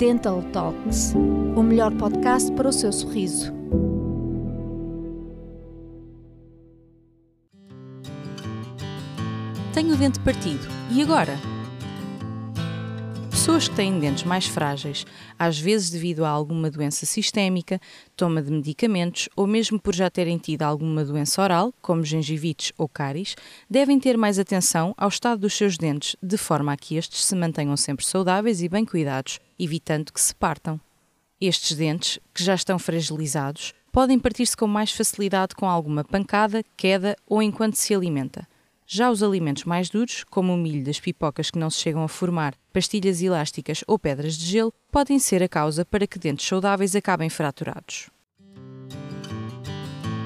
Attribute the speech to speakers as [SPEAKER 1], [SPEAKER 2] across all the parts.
[SPEAKER 1] Dental Talks, o melhor podcast para o seu sorriso.
[SPEAKER 2] Tenho o dente partido. E agora? Pessoas que têm dentes mais frágeis, às vezes devido a alguma doença sistémica, toma de medicamentos ou mesmo por já terem tido alguma doença oral, como gengivites ou cáries, devem ter mais atenção ao estado dos seus dentes, de forma a que estes se mantenham sempre saudáveis e bem cuidados, evitando que se partam. Estes dentes, que já estão fragilizados, podem partir-se com mais facilidade com alguma pancada, queda ou enquanto se alimenta. Já os alimentos mais duros, como o milho das pipocas que não se chegam a formar, pastilhas elásticas ou pedras de gelo, podem ser a causa para que dentes saudáveis acabem fraturados.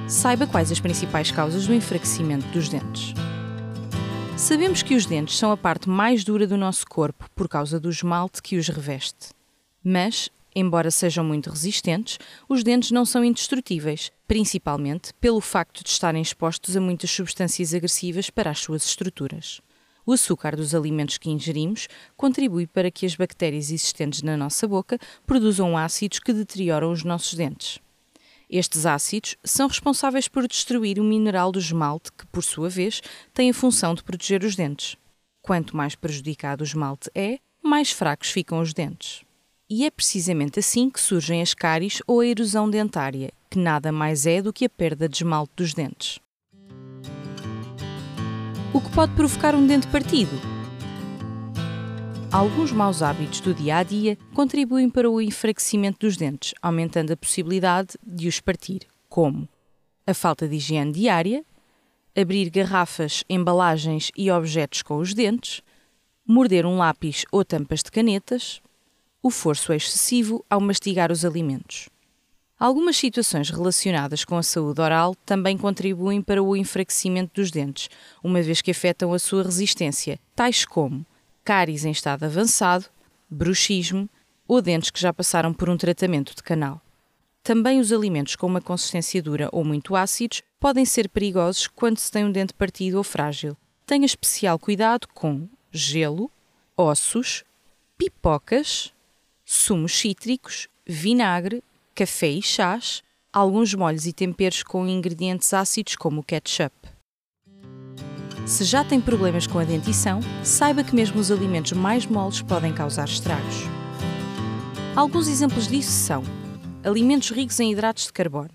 [SPEAKER 2] Saiba quais as principais causas do enfraquecimento dos dentes. Sabemos que os dentes são a parte mais dura do nosso corpo por causa do esmalte que os reveste. Mas Embora sejam muito resistentes, os dentes não são indestrutíveis, principalmente pelo facto de estarem expostos a muitas substâncias agressivas para as suas estruturas. O açúcar dos alimentos que ingerimos contribui para que as bactérias existentes na nossa boca produzam ácidos que deterioram os nossos dentes. Estes ácidos são responsáveis por destruir o mineral do esmalte, que, por sua vez, tem a função de proteger os dentes. Quanto mais prejudicado o esmalte é, mais fracos ficam os dentes. E é precisamente assim que surgem as cáries ou a erosão dentária, que nada mais é do que a perda de esmalte dos dentes. O que pode provocar um dente partido? Alguns maus hábitos do dia a dia contribuem para o enfraquecimento dos dentes, aumentando a possibilidade de os partir, como a falta de higiene diária, abrir garrafas, embalagens e objetos com os dentes, morder um lápis ou tampas de canetas, o forço excessivo ao mastigar os alimentos. Algumas situações relacionadas com a saúde oral também contribuem para o enfraquecimento dos dentes, uma vez que afetam a sua resistência, tais como cáries em estado avançado, bruxismo ou dentes que já passaram por um tratamento de canal. Também os alimentos com uma consistência dura ou muito ácidos podem ser perigosos quando se tem um dente partido ou frágil. Tenha especial cuidado com gelo, ossos, pipocas, sumos cítricos, vinagre, café e chás, alguns molhos e temperos com ingredientes ácidos como o ketchup. Se já tem problemas com a dentição, saiba que mesmo os alimentos mais moles podem causar estragos. Alguns exemplos disso são alimentos ricos em hidratos de carbono.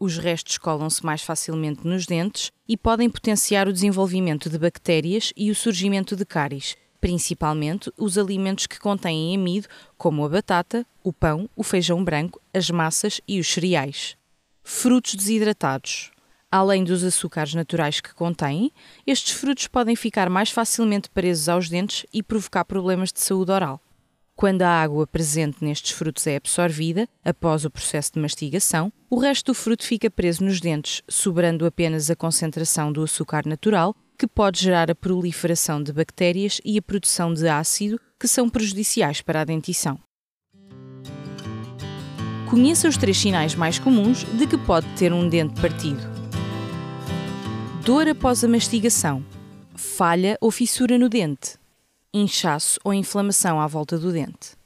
[SPEAKER 2] Os restos colam-se mais facilmente nos dentes e podem potenciar o desenvolvimento de bactérias e o surgimento de cáries, principalmente os alimentos que contêm amido, como a batata, o pão, o feijão branco, as massas e os cereais. Frutos desidratados. Além dos açúcares naturais que contêm, estes frutos podem ficar mais facilmente presos aos dentes e provocar problemas de saúde oral. Quando a água presente nestes frutos é absorvida, após o processo de mastigação, o resto do fruto fica preso nos dentes, sobrando apenas a concentração do açúcar natural que pode gerar a proliferação de bactérias e a produção de ácido que são prejudiciais para a dentição. Conheça os três sinais mais comuns de que pode ter um dente partido. Dor após a mastigação, falha ou fissura no dente, inchaço ou inflamação à volta do dente.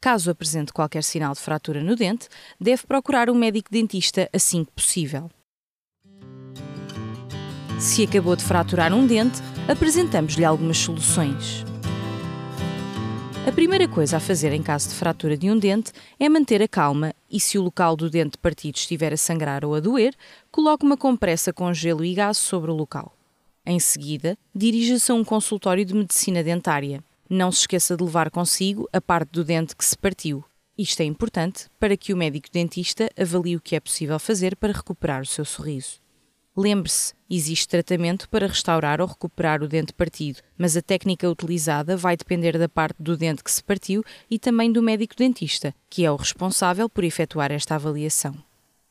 [SPEAKER 2] Caso apresente qualquer sinal de fratura no dente, deve procurar um médico dentista assim que possível. Se acabou de fraturar um dente, apresentamos-lhe algumas soluções. A primeira coisa a fazer em caso de fratura de um dente é manter a calma e, se o local do dente partido estiver a sangrar ou a doer, coloque uma compressa com gelo e gás sobre o local. Em seguida, dirija-se a um consultório de medicina dentária. Não se esqueça de levar consigo a parte do dente que se partiu. Isto é importante para que o médico dentista avalie o que é possível fazer para recuperar o seu sorriso. Lembre-se, existe tratamento para restaurar ou recuperar o dente partido, mas a técnica utilizada vai depender da parte do dente que se partiu e também do médico dentista, que é o responsável por efetuar esta avaliação.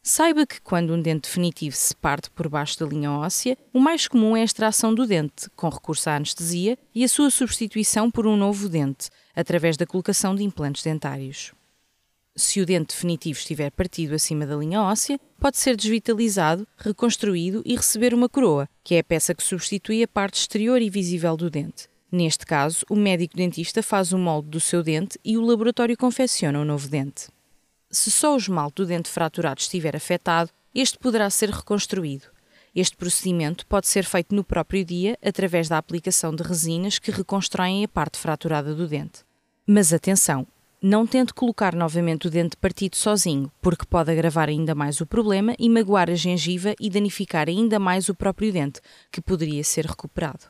[SPEAKER 2] Saiba que quando um dente definitivo se parte por baixo da linha óssea, o mais comum é a extração do dente, com recurso à anestesia, e a sua substituição por um novo dente, através da colocação de implantes dentários. Se o dente definitivo estiver partido acima da linha óssea, pode ser desvitalizado, reconstruído e receber uma coroa, que é a peça que substitui a parte exterior e visível do dente. Neste caso, o médico dentista faz o molde do seu dente e o laboratório confecciona o novo dente. Se só o esmalte do dente fraturado estiver afetado, este poderá ser reconstruído. Este procedimento pode ser feito no próprio dia através da aplicação de resinas que reconstroem a parte fraturada do dente. Mas atenção, não tente colocar novamente o dente partido sozinho, porque pode agravar ainda mais o problema e magoar a gengiva e danificar ainda mais o próprio dente, que poderia ser recuperado.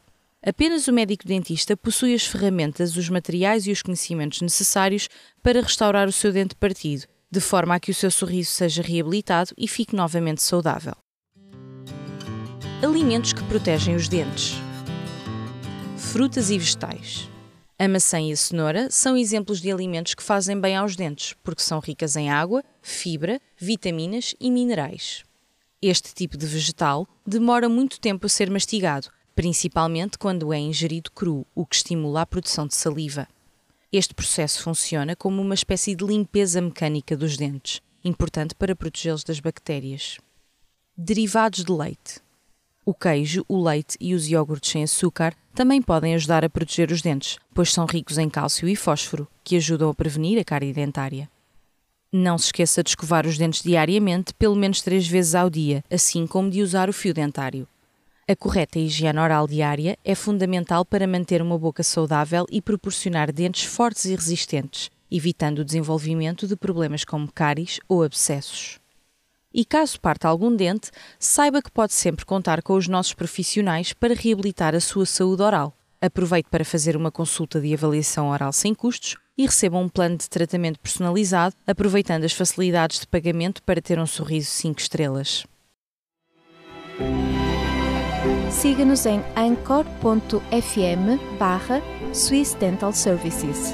[SPEAKER 2] Apenas o médico dentista possui as ferramentas, os materiais e os conhecimentos necessários para restaurar o seu dente partido, de forma a que o seu sorriso seja reabilitado e fique novamente saudável. Alimentos que protegem os dentes: frutas e vegetais. A maçã e a cenoura são exemplos de alimentos que fazem bem aos dentes, porque são ricas em água, fibra, vitaminas e minerais. Este tipo de vegetal demora muito tempo a ser mastigado, principalmente quando é ingerido cru, o que estimula a produção de saliva. Este processo funciona como uma espécie de limpeza mecânica dos dentes, importante para protegê-los das bactérias. Derivados de leite. O queijo, o leite e os iogurtes sem açúcar também podem ajudar a proteger os dentes, pois são ricos em cálcio e fósforo, que ajudam a prevenir a cárie dentária. Não se esqueça de escovar os dentes diariamente, pelo menos três vezes ao dia, assim como de usar o fio dentário. A correta higiene oral diária é fundamental para manter uma boca saudável e proporcionar dentes fortes e resistentes, evitando o desenvolvimento de problemas como cáries ou abscessos. E caso parta algum dente, saiba que pode sempre contar com os nossos profissionais para reabilitar a sua saúde oral. Aproveite para fazer uma consulta de avaliação oral sem custos e receba um plano de tratamento personalizado, aproveitando as facilidades de pagamento para ter um sorriso 5 estrelas.
[SPEAKER 1] Siga-nos em anchor.fm barra Swiss Dental Services.